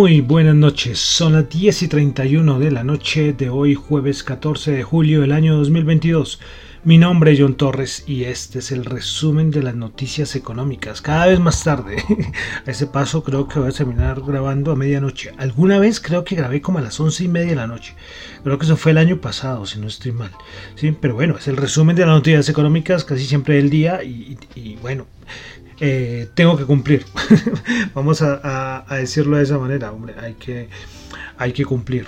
Muy buenas noches, son las 10 y 31 de la noche de hoy jueves 14 de julio del año 2022. Mi nombre es John Torres y este es el resumen de las noticias económicas. Cada vez más tarde, a ese paso creo que voy a terminar grabando a medianoche. Alguna vez creo que grabé como a las 11 y media de la noche. Creo que eso fue el año pasado, si no estoy mal. Sí, pero bueno, es el resumen de las noticias económicas casi siempre del día y bueno, tengo que cumplir. Vamos a, decirlo de esa manera, hombre, hay que, hay que cumplir.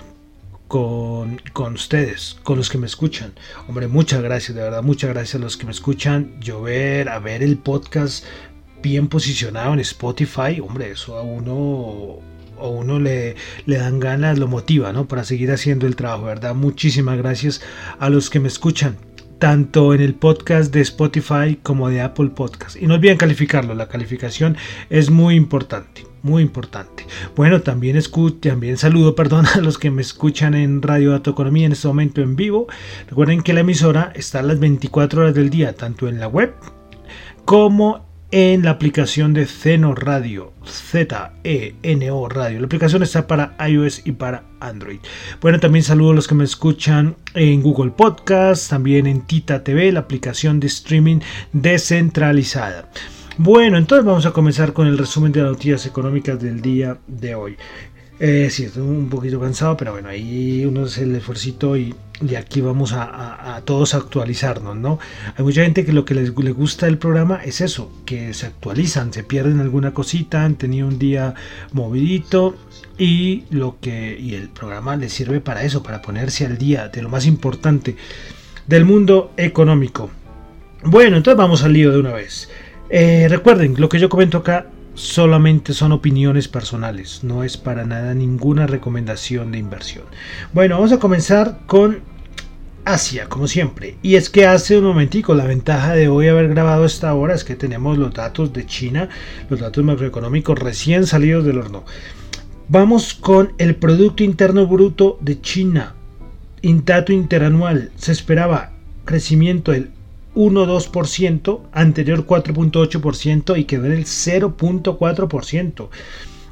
Con, con, ustedes, con los que me escuchan. Hombre, muchas gracias, de verdad, muchas gracias a los que me escuchan. Llover, a ver el podcast bien posicionado en Spotify, hombre, eso a uno a uno le, le dan ganas, lo motiva, ¿no? Para seguir haciendo el trabajo, ¿verdad? Muchísimas gracias a los que me escuchan tanto en el podcast de Spotify como de Apple Podcast. Y no olviden calificarlo, la calificación es muy importante, muy importante. Bueno, también, también saludo perdón, a los que me escuchan en Radio Dato Economía en este momento en vivo. Recuerden que la emisora está a las 24 horas del día, tanto en la web como en la aplicación de Zeno Radio, Z-E-N-O Radio. La aplicación está para iOS y para Android. Bueno, también saludo a los que me escuchan en Google Podcast, también en Tita TV, la aplicación de streaming descentralizada. Bueno, entonces vamos a comenzar con el resumen de las noticias económicas del día de hoy. Eh, sí, estoy un poquito cansado, pero bueno, ahí uno hace el esfuerzo y, y aquí vamos a, todos actualizarnos, ¿no? Hay mucha gente que lo que les, gusta del programa es eso, que se actualizan, se pierden alguna cosita, han tenido un día movidito y lo que y el programa les sirve para eso, para ponerse al día de lo más importante del mundo económico. Bueno, entonces vamos al lío de una vez. Eh, recuerden, lo que yo comento acá solamente son opiniones personales, no es para nada ninguna recomendación de inversión. Bueno, vamos a comenzar con Asia, como siempre. Y es que hace un momentico, la ventaja de hoy haber grabado esta hora es que tenemos los datos de China, los datos macroeconómicos recién salidos del horno. Vamos con el Producto Interno Bruto de China. Dato interanual. Se esperaba crecimiento del 1,2%, anterior 4.8% y quedó en el 0.4%.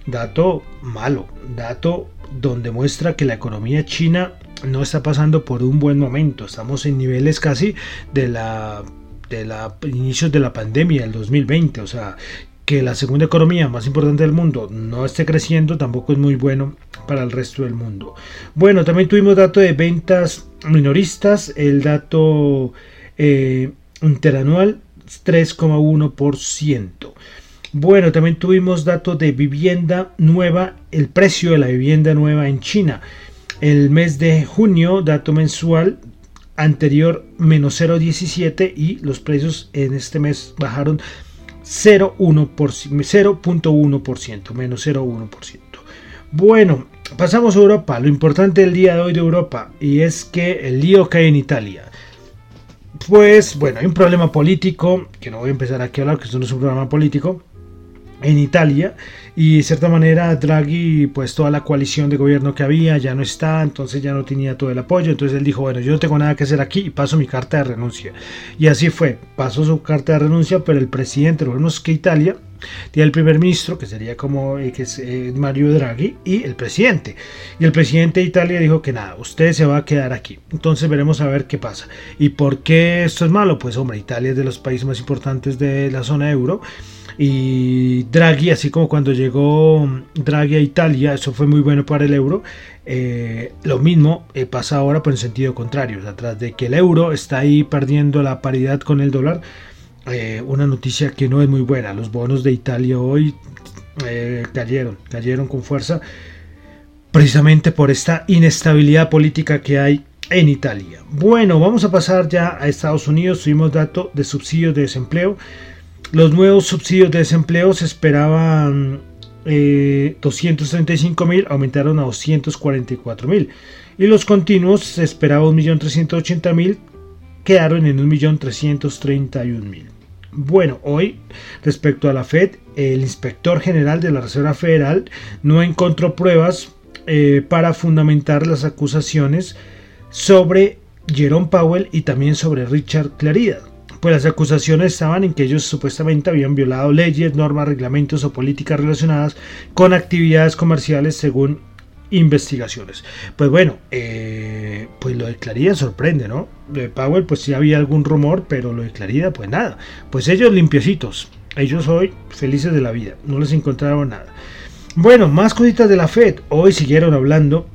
Dato malo, dato donde muestra que la economía china no está pasando por un buen momento. Estamos en niveles casi de la de la inicios de la pandemia del 2020, o sea, que la segunda economía más importante del mundo no esté creciendo tampoco es muy bueno para el resto del mundo. Bueno, también tuvimos dato de ventas minoristas, el dato eh, interanual 3,1%. Bueno, también tuvimos datos de vivienda nueva, el precio de la vivienda nueva en China. El mes de junio, dato mensual anterior menos 0,17 y los precios en este mes bajaron 0,1%, menos 0,1%. Bueno, pasamos a Europa. Lo importante del día de hoy de Europa y es que el lío hay en Italia. Pues bueno, hay un problema político, que no voy a empezar aquí a hablar, que esto no es un problema político, en Italia y de cierta manera Draghi pues toda la coalición de gobierno que había ya no está entonces ya no tenía todo el apoyo entonces él dijo bueno yo no tengo nada que hacer aquí y paso mi carta de renuncia y así fue pasó su carta de renuncia pero el presidente de gobierno que Italia Tiene el primer ministro, que sería como eh, que es, eh, Mario Draghi, y el presidente. Y el presidente de Italia dijo que nada, usted se va a quedar aquí. Entonces veremos a ver qué pasa. ¿Y por qué esto es malo? Pues hombre, Italia es de los países más importantes de la zona euro. Y Draghi, así como cuando llegó Draghi a Italia, eso fue muy bueno para el euro. Eh, lo mismo pasa ahora por el sentido contrario. O de que el euro está ahí perdiendo la paridad con el dólar, eh, una noticia que no es muy buena. Los bonos de Italia hoy eh, cayeron, cayeron con fuerza precisamente por esta inestabilidad política que hay en Italia. Bueno, vamos a pasar ya a Estados Unidos. Tuvimos dato de subsidios de desempleo. Los nuevos subsidios de desempleo se esperaban 235 eh, mil, aumentaron a 244 mil. Y los continuos se esperaba 1.380.000, quedaron en 1.331.000. Bueno, hoy respecto a la Fed, el inspector general de la Reserva Federal no encontró pruebas eh, para fundamentar las acusaciones sobre Jerome Powell y también sobre Richard Clarida. Pues las acusaciones estaban en que ellos supuestamente habían violado leyes, normas, reglamentos o políticas relacionadas con actividades comerciales según investigaciones. Pues bueno, eh, pues lo de Clarida sorprende, ¿no? De Powell, pues sí había algún rumor, pero lo de Clarida, pues nada. Pues ellos limpiecitos, ellos hoy felices de la vida, no les encontraron nada. Bueno, más cositas de la Fed. Hoy siguieron hablando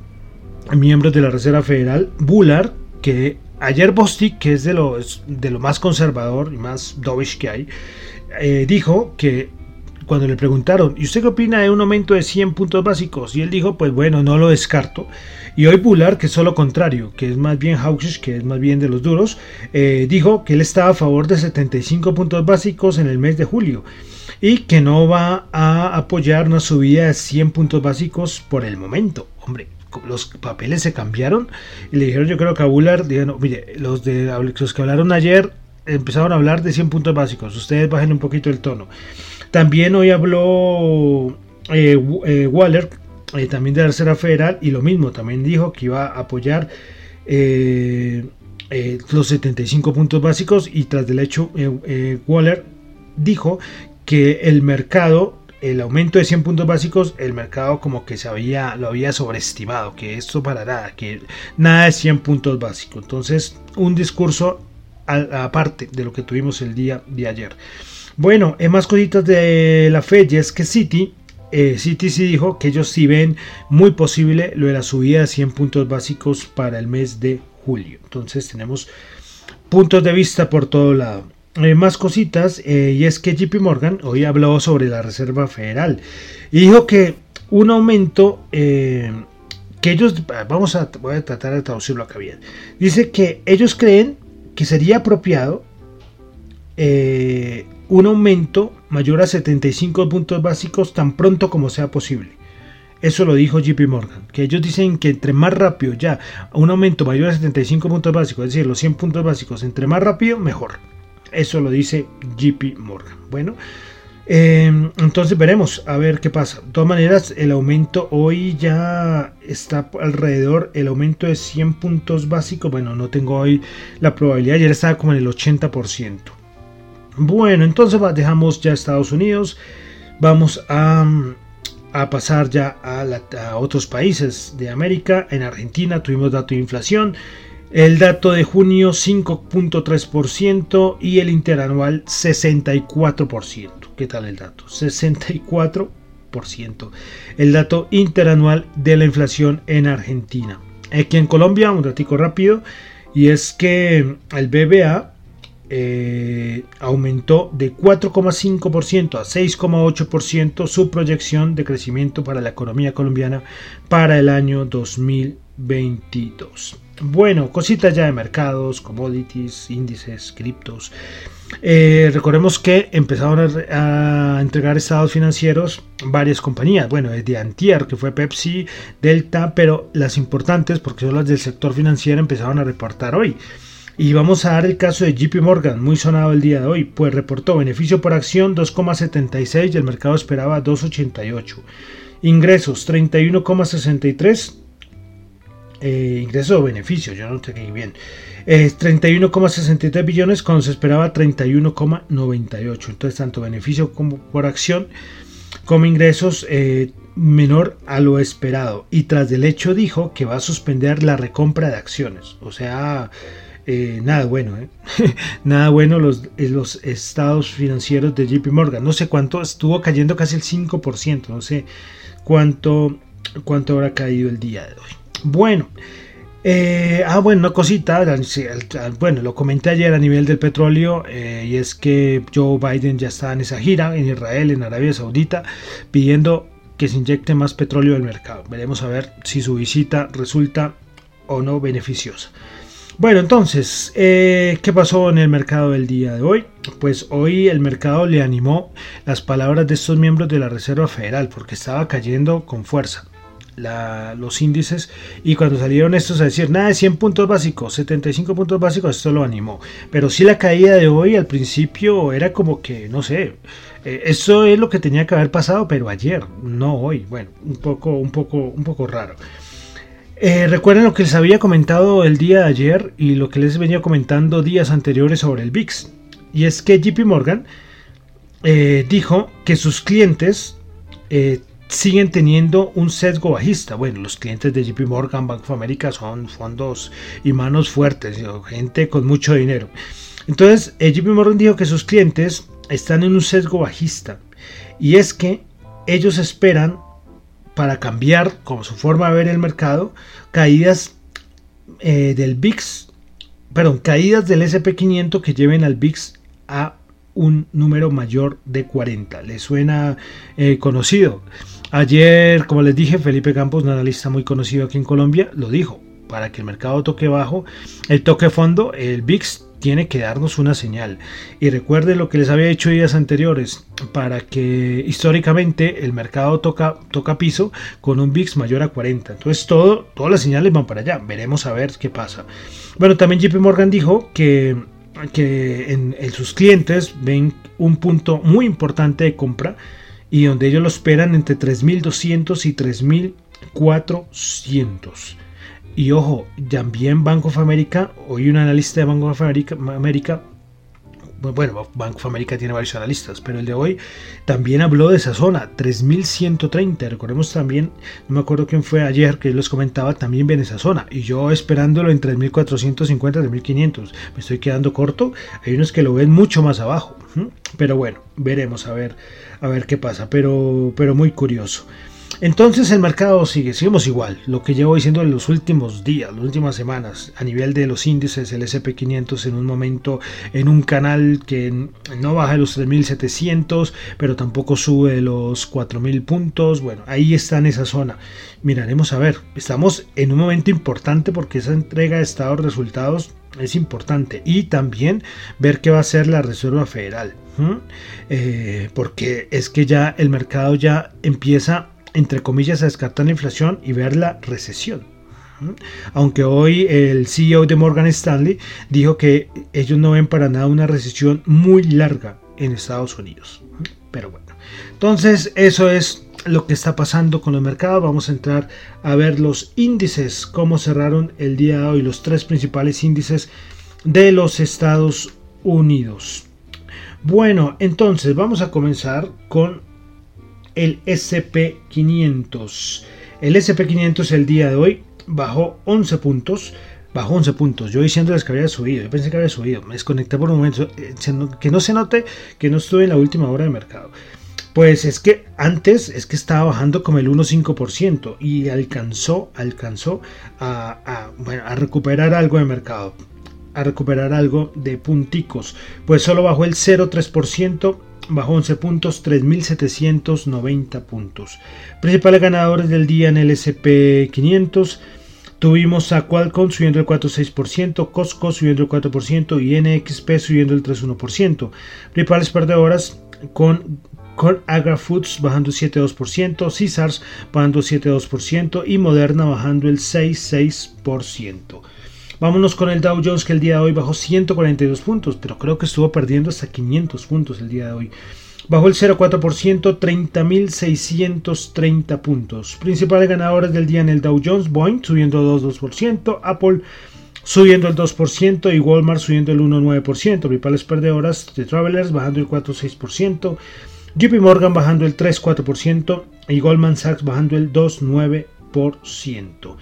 miembros de la Reserva Federal, Bullard, que ayer Bostic, que es de lo, de lo más conservador y más dovish que hay, eh, dijo que cuando le preguntaron, ¿y usted qué opina de un aumento de 100 puntos básicos? Y él dijo, pues bueno, no lo descarto. Y hoy Bullard, que es lo contrario, que es más bien hawkish, que es más bien de los duros, eh, dijo que él estaba a favor de 75 puntos básicos en el mes de julio y que no va a apoyar una subida de 100 puntos básicos por el momento. Hombre, los papeles se cambiaron y le dijeron yo creo que a Bullard, dijeron, mire, los, de, los que hablaron ayer empezaron a hablar de 100 puntos básicos, ustedes bajen un poquito el tono. También hoy habló eh, eh, Waller, eh, también de la Reserva Federal, y lo mismo, también dijo que iba a apoyar los 75 puntos básicos y tras del hecho, Waller dijo que el mercado el aumento de 100 puntos básicos, el mercado como que se había, lo había sobreestimado, que esto para nada, que nada de 100 puntos básicos. Entonces, un discurso aparte de lo que tuvimos el día de ayer. Bueno, en más cositas de la Fed, y es que City, eh, City sí dijo que ellos sí ven muy posible lo de la subida de 100 puntos básicos para el mes de julio. Entonces tenemos puntos de vista por todo lado. Eh, más cositas, eh, y es que JP Morgan hoy habló sobre la Reserva Federal y dijo que un aumento que ellos, vamos a, voy a tratar de traducirlo acá bien, dice que ellos creen que sería apropiado un aumento mayor a 75 puntos básicos tan pronto como sea posible. Eso lo dijo JP Morgan, que ellos dicen que entre más rápido ya un aumento mayor a 75 puntos básicos, es decir, los 100 puntos básicos, entre más rápido, mejor. Eso lo dice JP Morgan. Bueno, em, entonces veremos a ver qué pasa. De todas maneras, el aumento hoy ya está alrededor, el aumento de 100 puntos básicos, bueno, no tengo hoy la probabilidad, ayer estaba como en el 80%. Bueno, entonces dejamos ya Estados Unidos, vamos a, pasar ya a, otros países de América. En Argentina tuvimos dato de inflación, el dato de junio 5.3% y el interanual 64%. ¿Qué tal el dato? 64%. El dato interanual de la inflación en Argentina. Aquí en Colombia, un ratico rápido, y es que el BBA eh, aumentó de 4,5% a 6,8% su proyección de crecimiento para la economía colombiana para el año 2022. Bueno, cositas ya de mercados, commodities, índices, criptos. Eh, recordemos que empezaron a, entregar estados financieros varias compañías. Bueno, desde Antier, que fue Pepsi, Delta, pero las importantes, porque son las del sector financiero, empezaron a reportar hoy. Y vamos a dar el caso de JP Morgan, muy sonado el día de hoy, pues reportó beneficio por acción 2,76 y el mercado esperaba 2,88. Ingresos 31,63 eh, ingresos o beneficios, yo no tengo bien. 31,63 billones cuando se esperaba 31,98. Entonces, tanto beneficio como por acción como ingresos eh, menor a lo esperado. Y tras del hecho dijo que va a suspender la recompra de acciones. O sea, eh, nada bueno, ¿eh? nada bueno los, los estados financieros de JP Morgan. No sé cuánto, estuvo cayendo casi el 5%, no sé cuánto, cuánto habrá caído el día de hoy. Bueno, eh, ah, bueno, una cosita, bueno, lo comenté ayer a nivel del petróleo, eh, y es que Joe Biden ya está en esa gira en Israel, en Arabia Saudita, pidiendo que se inyecte más petróleo al mercado. Veremos a ver si su visita resulta o no beneficiosa. Bueno, entonces, eh, ¿qué pasó en el mercado del día de hoy? Pues hoy el mercado le animó las palabras de estos miembros de la Reserva Federal porque estaba cayendo con fuerza los índices y cuando salieron estos a decir nada de 100 puntos básicos, 75 puntos básicos, esto lo animó. Pero si la caída de hoy al principio era como que, no sé, eh, eso es lo que tenía que haber pasado, pero ayer, no hoy. Bueno, un poco, un poco, un poco raro. Eh, recuerden lo que les había comentado el día de ayer y lo que les venía comentando días anteriores sobre el VIX. Y es que JP Morgan eh, dijo que sus clientes siguen teniendo un sesgo bajista. Bueno, los clientes de JP Morgan, Bank of America son fondos y manos fuertes, gente con mucho dinero. Entonces, eh, JP Morgan dijo que sus clientes están en un sesgo bajista. Y es que ellos esperan para cambiar como su forma de ver el mercado, caídas eh, del VIX, perdón, caídas del SP500 que lleven al VIX a un número mayor de 40. ¿Le suena eh, conocido? Ayer, como les dije, Felipe Campos, un analista muy conocido aquí en Colombia, lo dijo. Para que el mercado toque bajo, el toque fondo, el VIX tiene que darnos una señal. Y recuerde lo que les había dicho días anteriores, para que históricamente el mercado toca, toca piso con un VIX mayor a 40. Entonces todo, todas las señales van para allá. Veremos a ver qué pasa. Bueno, también JP Morgan dijo que, que en sus clientes ven un punto muy importante de compra y donde ellos lo esperan entre 3.200 y 3.400. Y ojo, también Bank of America, hoy un analista de Bank of America, bueno, Bank of America tiene varios analistas, pero el de hoy también habló de esa zona, 3130. Recordemos también, no me acuerdo quién fue ayer que les comentaba, también viene esa zona. Y yo esperándolo en 3450, 3500. Me estoy quedando corto. Hay unos que lo ven mucho más abajo. Pero bueno, veremos a ver, a ver qué pasa. Pero, pero muy curioso. Entonces el mercado sigue, seguimos igual, lo que llevo diciendo en los últimos días, las últimas semanas, a nivel de los índices, el SP500 en un momento en un canal que no baja de los 3700, pero tampoco sube los 4000 puntos, bueno, ahí está en esa zona. Miraremos a ver, estamos en un momento importante porque esa entrega de estados resultados es importante y también ver qué va a hacer la Reserva Federal. Eh, porque es que ya el mercado ya empieza entre comillas, a descartar la inflación y ver la recesión. Aunque hoy el CEO de Morgan Stanley dijo que ellos no ven para nada una recesión muy larga en Estados Unidos. Pero bueno, entonces eso es lo que está pasando con los mercados. Vamos a entrar a ver los índices, cómo cerraron el día de hoy, los tres principales índices de los Estados Unidos. Bueno, entonces vamos a comenzar con el SP500. El SP500 el día de hoy bajó 11 puntos. Bajó 11 puntos. Yo diciéndoles que había subido. Yo pensé que había subido. Me desconecté por un momento. Eh, que no se note que no estuve en la última hora de mercado. Pues es que antes es que estaba bajando como el 1,5% y alcanzó, alcanzó a, a recuperar algo de mercado, a recuperar algo de punticos. Pues solo bajó el 0,3% bajó 11 puntos, 3.790 puntos. Principales ganadores del día en el SP500. Tuvimos a Qualcomm subiendo el 4,6%, Costco subiendo el 4% y NXP subiendo el 3,1%. Principales perdedoras con, Agra Foods bajando el 7,2%, Caesars bajando el 7,2% y Moderna bajando el 6,6%. Vámonos con el Dow Jones que el día de hoy bajó 142 puntos, pero creo que estuvo perdiendo hasta 500 puntos el día de hoy. bajó el 0,4%, 30.630 puntos. Principales ganadores del día en el Dow Jones, Boeing subiendo 2,2%, Apple subiendo el 2% y Walmart subiendo el 1,9%. Principales perdedoras de Travelers bajando el 4,6%, JP Morgan bajando el 3,4% y Goldman Sachs bajando el 2,9%.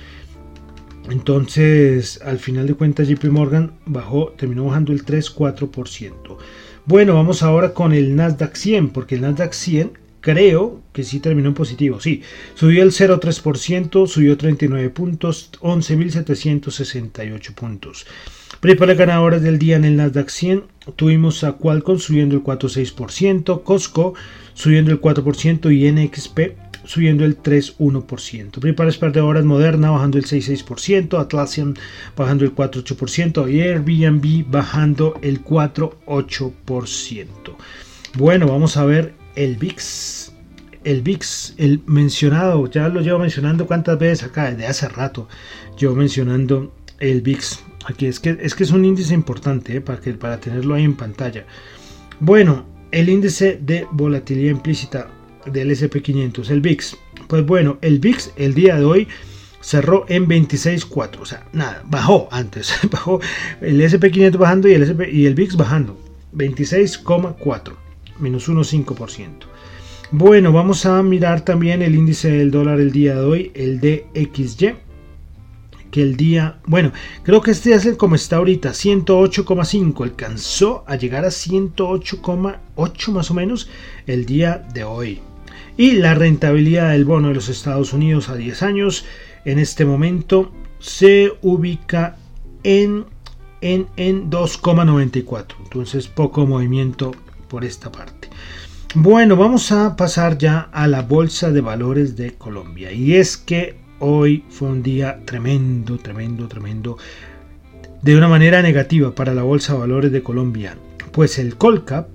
Entonces, al final de cuentas, JP Morgan bajó, terminó bajando el 3,4%. Bueno, vamos ahora con el Nasdaq 100, porque el Nasdaq 100 creo que sí terminó en positivo. Sí, subió el 0,3%, subió 39 puntos, 11.768 puntos. Principales ganadores del día en el Nasdaq 100 tuvimos a Qualcomm subiendo el 4,6%, Costco subiendo el 4% y NXP subiendo el 3,1%. Principales perdedoras Moderna bajando el 6,6%, Atlassian bajando el 4,8% y Airbnb bajando el 4,8%. Bueno, vamos a ver el VIX. El VIX, el mencionado, ya lo llevo mencionando cuántas veces acá, desde hace rato, llevo mencionando el VIX. Aquí es que es, que es un índice importante eh, para, que, para tenerlo ahí en pantalla. Bueno, el índice de volatilidad implícita del SP500, el VIX. Pues bueno, el VIX el día de hoy cerró en 26.4, o sea, nada, bajó antes, bajó el SP500 bajando y el, SP, y el VIX bajando, 26,4, menos 1,5%. Bueno, vamos a mirar también el índice del dólar el día de hoy, el DXY, que el día, bueno, creo que este es el como está ahorita, 108,5, alcanzó a llegar a 108,8 más o menos el día de hoy. Y la rentabilidad del bono de los Estados Unidos a 10 años en este momento se ubica en, en, en 2,94. Entonces poco movimiento por esta parte. Bueno, vamos a pasar ya a la Bolsa de Valores de Colombia. Y es que hoy fue un día tremendo, tremendo, tremendo. De una manera negativa para la Bolsa de Valores de Colombia. Pues el Colcap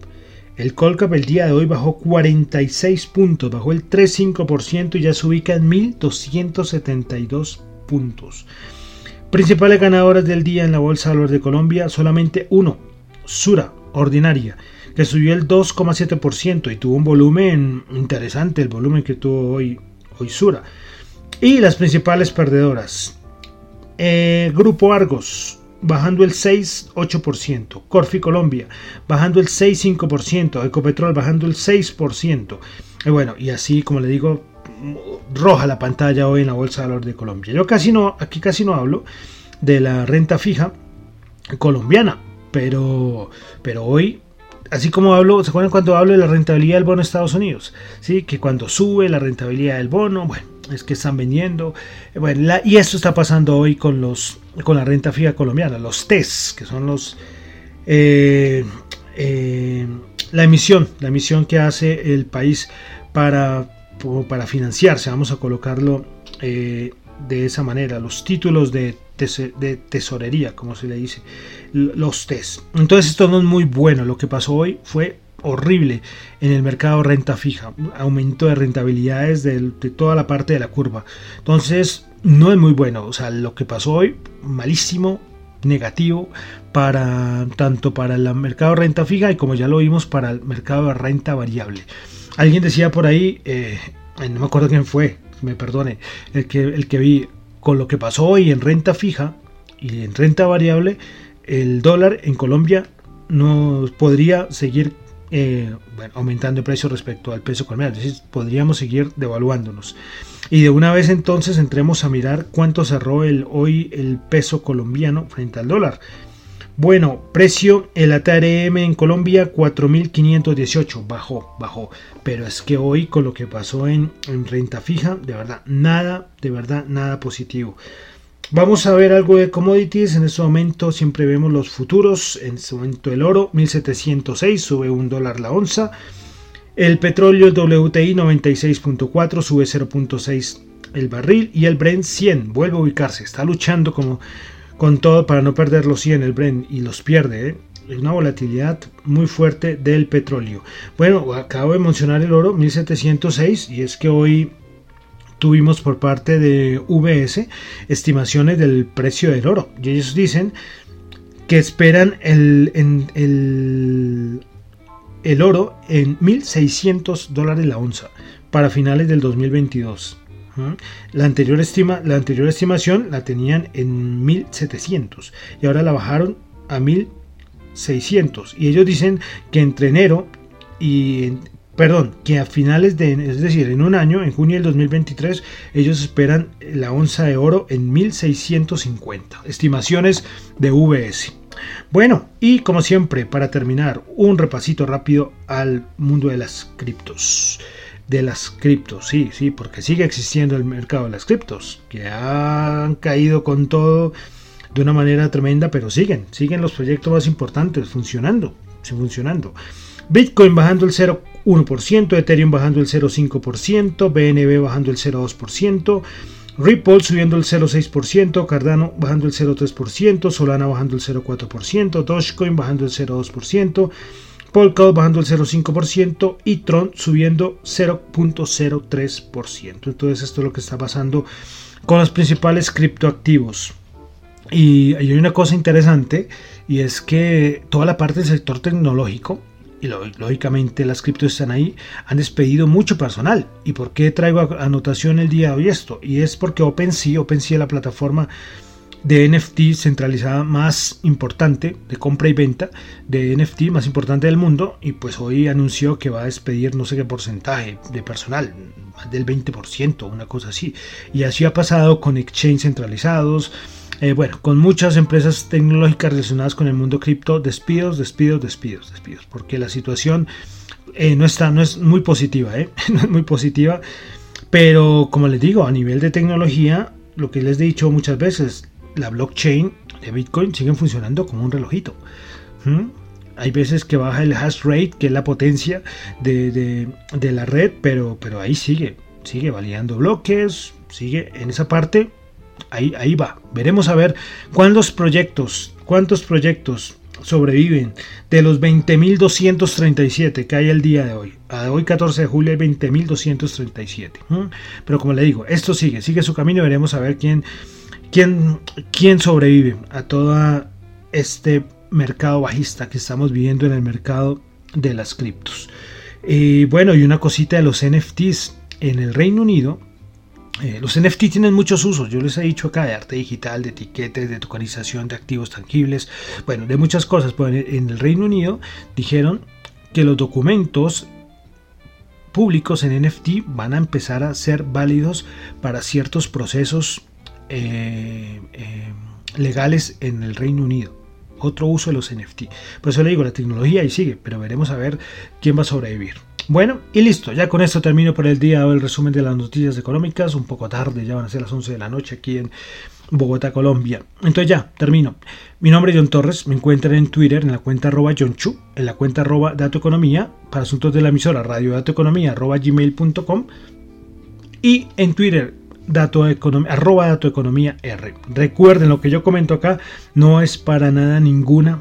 el Colcap el día de hoy bajó 46 puntos, bajó el 3,5% y ya se ubica en 1.272 puntos. Principales ganadoras del día en la Bolsa de Valores de Colombia, solamente uno, Sura, ordinaria, que subió el 2,7% y tuvo un volumen interesante, el volumen que tuvo hoy, hoy Sura. Y las principales perdedoras, eh, Grupo Argos, bajando el 6,8%. Corfi Colombia bajando el 6,5%. Ecopetrol bajando el 6%. Y bueno, y así como le digo, roja la pantalla hoy en la Bolsa de Valores de Colombia. Yo casi no, aquí casi no hablo de la renta fija colombiana, pero, pero hoy así como hablo, ¿se acuerdan cuando hablo de la rentabilidad del bono de Estados Unidos? Sí, que cuando sube la rentabilidad del bono, bueno, es que están vendiendo. Bueno, y esto está pasando hoy con los con la renta fija colombiana, los TES, que son los eh, eh, la emisión, la emisión que hace el país para, para financiarse, vamos a colocarlo eh, de esa manera, los títulos de, de, tesorería, como se le dice, los TES. Entonces esto no es muy bueno, lo que pasó hoy fue horrible en el mercado renta fija, aumento de rentabilidades de, toda la parte de la curva. Entonces, no es muy bueno, o sea, lo que pasó hoy, malísimo, negativo para tanto para el mercado renta fija y como ya lo vimos para el mercado de renta variable. Alguien decía por ahí, eh, no me acuerdo quién fue, me perdone, el que, el que vi con lo que pasó hoy en renta fija y en renta variable, el dólar en Colombia no podría seguir eh, aumentando el precio respecto al peso colombiano. Podríamos seguir devaluándonos. Y de una vez entonces entremos a mirar cuánto cerró el, hoy el peso colombiano frente al dólar. Bueno, precio, el ATRM en Colombia 4.518, bajó, bajó. Pero es que hoy con lo que pasó en renta fija, de verdad, nada, de verdad, nada positivo. Vamos a ver algo de commodities. En este momento siempre vemos los futuros. En este momento el oro 1706 sube un dólar la onza. El petróleo WTI 96.4 sube 0.6 el barril. Y el Brent 100 vuelve a ubicarse. Está luchando como con todo para no perder los 100 el Brent y los pierde. ¿eh? una volatilidad muy fuerte del petróleo. Bueno, acabo de mencionar el oro 1706 y es que hoy tuvimos por parte de VS estimaciones del precio del oro. Y ellos dicen que esperan el, el oro en 1.600 dólares la onza para finales del 2022. La anterior, estima, la anterior estimación la tenían en 1700 y ahora la bajaron a 1600. Y ellos dicen que entre enero y perdón, que a finales de, es decir, en un año, en junio del 2023, ellos esperan la onza de oro en 1650. Estimaciones de VS. Bueno, y como siempre, para terminar, un repasito rápido al mundo de las criptos. De las criptos, sí, sí, porque sigue existiendo el mercado de las criptos, que han caído con todo de una manera tremenda, pero siguen, siguen los proyectos más importantes funcionando, funcionando. Bitcoin bajando el 0,1%, Ethereum bajando el 0,5%, BNB bajando el 0,2%, Ripple subiendo el 0,6%, Cardano bajando el 0,3%, Solana bajando el 0,4%, Dogecoin bajando el 0,2%, Polkadot bajando el 0,5% y Tron subiendo 0,03%. Entonces esto es lo que está pasando con los principales criptoactivos. Y hay una cosa interesante y es que toda la parte del sector tecnológico y lógicamente las criptos están ahí, han despedido mucho personal. ¿Y por qué traigo anotación el día de hoy esto? Y es porque OpenSea, OpenSea es la plataforma de NFT centralizada más importante, de compra y venta de NFT más importante del mundo, y pues hoy anunció que va a despedir no sé qué porcentaje de personal, más del 20%, una cosa así. Y así ha pasado con exchange centralizados, eh, bueno, con muchas empresas tecnológicas relacionadas con el mundo cripto, despidos, despidos, despidos, despidos, porque la situación eh, no, está, no es muy positiva, ¿eh? no es muy positiva, pero como les digo, a nivel de tecnología, lo que les he dicho muchas veces, la blockchain de Bitcoin sigue funcionando como un relojito. Hay veces que baja el hash rate, que es la potencia de, de la red, pero, pero ahí sigue, sigue validando bloques, sigue en esa parte ahí, va. Veremos a ver cuántos proyectos, cuántos proyectos sobreviven de los 20.237 que hay el día de hoy. A hoy 14 de julio hay 20.237. Pero como le digo, esto sigue, sigue su camino. Veremos a ver quién, quién, quién sobrevive a todo este mercado bajista que estamos viviendo en el mercado de las criptos. Y bueno, y una cosita de los NFTs en el Reino Unido eh, los NFT tienen muchos usos, yo les he dicho acá, de arte digital, de etiquetes, de tokenización de activos tangibles, bueno, de muchas cosas. Pues en el Reino Unido dijeron que los documentos públicos en NFT van a empezar a ser válidos para ciertos procesos eh, eh, legales en el Reino Unido. Otro uso de los NFT. Por eso le digo, la tecnología ahí sigue, pero veremos a ver quién va a sobrevivir. Bueno, y listo, ya con esto termino por el día el resumen de las noticias económicas, un poco tarde, ya van a ser las 11 de la noche aquí en Bogotá, Colombia. Entonces ya, termino. Mi nombre es John Torres, me encuentran en Twitter en la cuenta arroba John Chu, en la cuenta arroba Dato Economía, para asuntos de la emisora radio Dato Economía arroba gmail.com y en Twitter dato economía, arroba dato economía R. Recuerden lo que yo comento acá no es para nada ninguna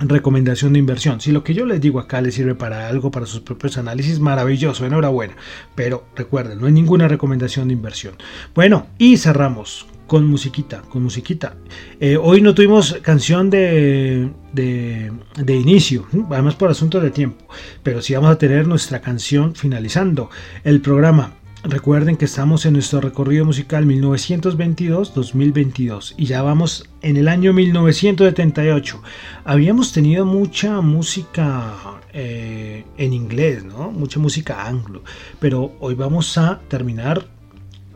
recomendación de inversión. Si lo que yo les digo acá les sirve para algo, para sus propios análisis, maravilloso, enhorabuena. Pero recuerden, no hay ninguna recomendación de inversión. Bueno, y cerramos con musiquita, con musiquita. Eh, hoy no tuvimos canción de, de, de, inicio, además por asunto de tiempo, pero sí vamos a tener nuestra canción finalizando el programa. Recuerden que estamos en nuestro recorrido musical 1922-2022 y ya vamos en el año 1978. Habíamos tenido mucha música eh, en inglés, ¿no? Mucha música anglo, pero hoy vamos a terminar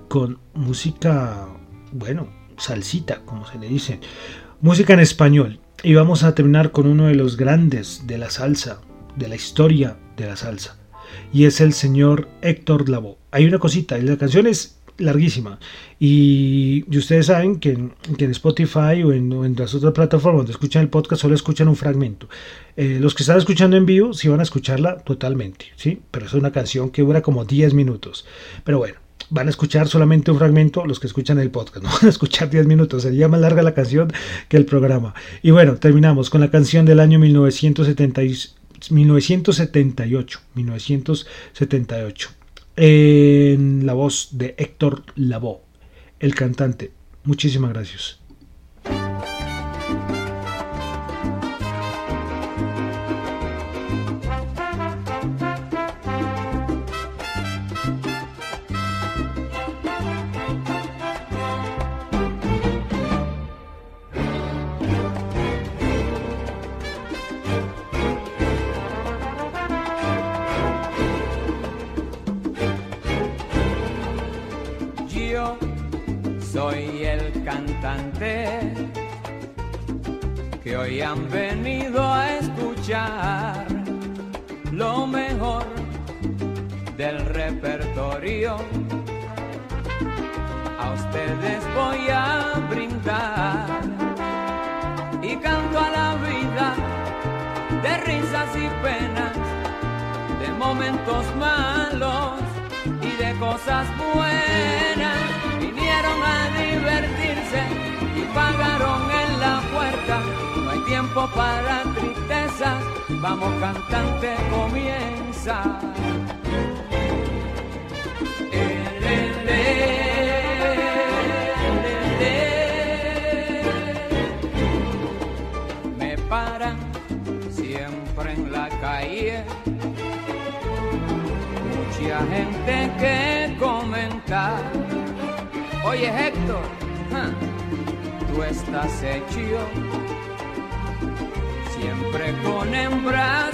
con música, bueno, salsita, como se le dice, música en español. Y vamos a terminar con uno de los grandes de la salsa, de la historia de la salsa y es el señor Héctor Lavoe. Hay una cosita, la canción es larguísima y, ustedes saben que en, Spotify o en, las otras plataformas donde escuchan el podcast solo escuchan un fragmento. Eh, los que están escuchando en vivo sí van a escucharla totalmente, ¿sí? pero es una canción que dura como 10 minutos. Pero bueno, van a escuchar solamente un fragmento los que escuchan el podcast, no van a escuchar 10 minutos, sería más larga la canción que el programa. Y bueno, terminamos con la canción del año 1976 1978, 1978, en la voz de Héctor Lavoe, el cantante. Muchísimas gracias. Y canto a la vida de risas y penas, de momentos malos y de cosas buenas. Vinieron a divertirse y pagaron en la puerta. No hay tiempo para tristezas, vamos cantante, comienza. Me mucha gente que comenta. Oye Héctor, tú estás hecho siempre con hembras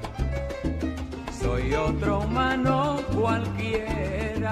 soy otro humano cualquiera.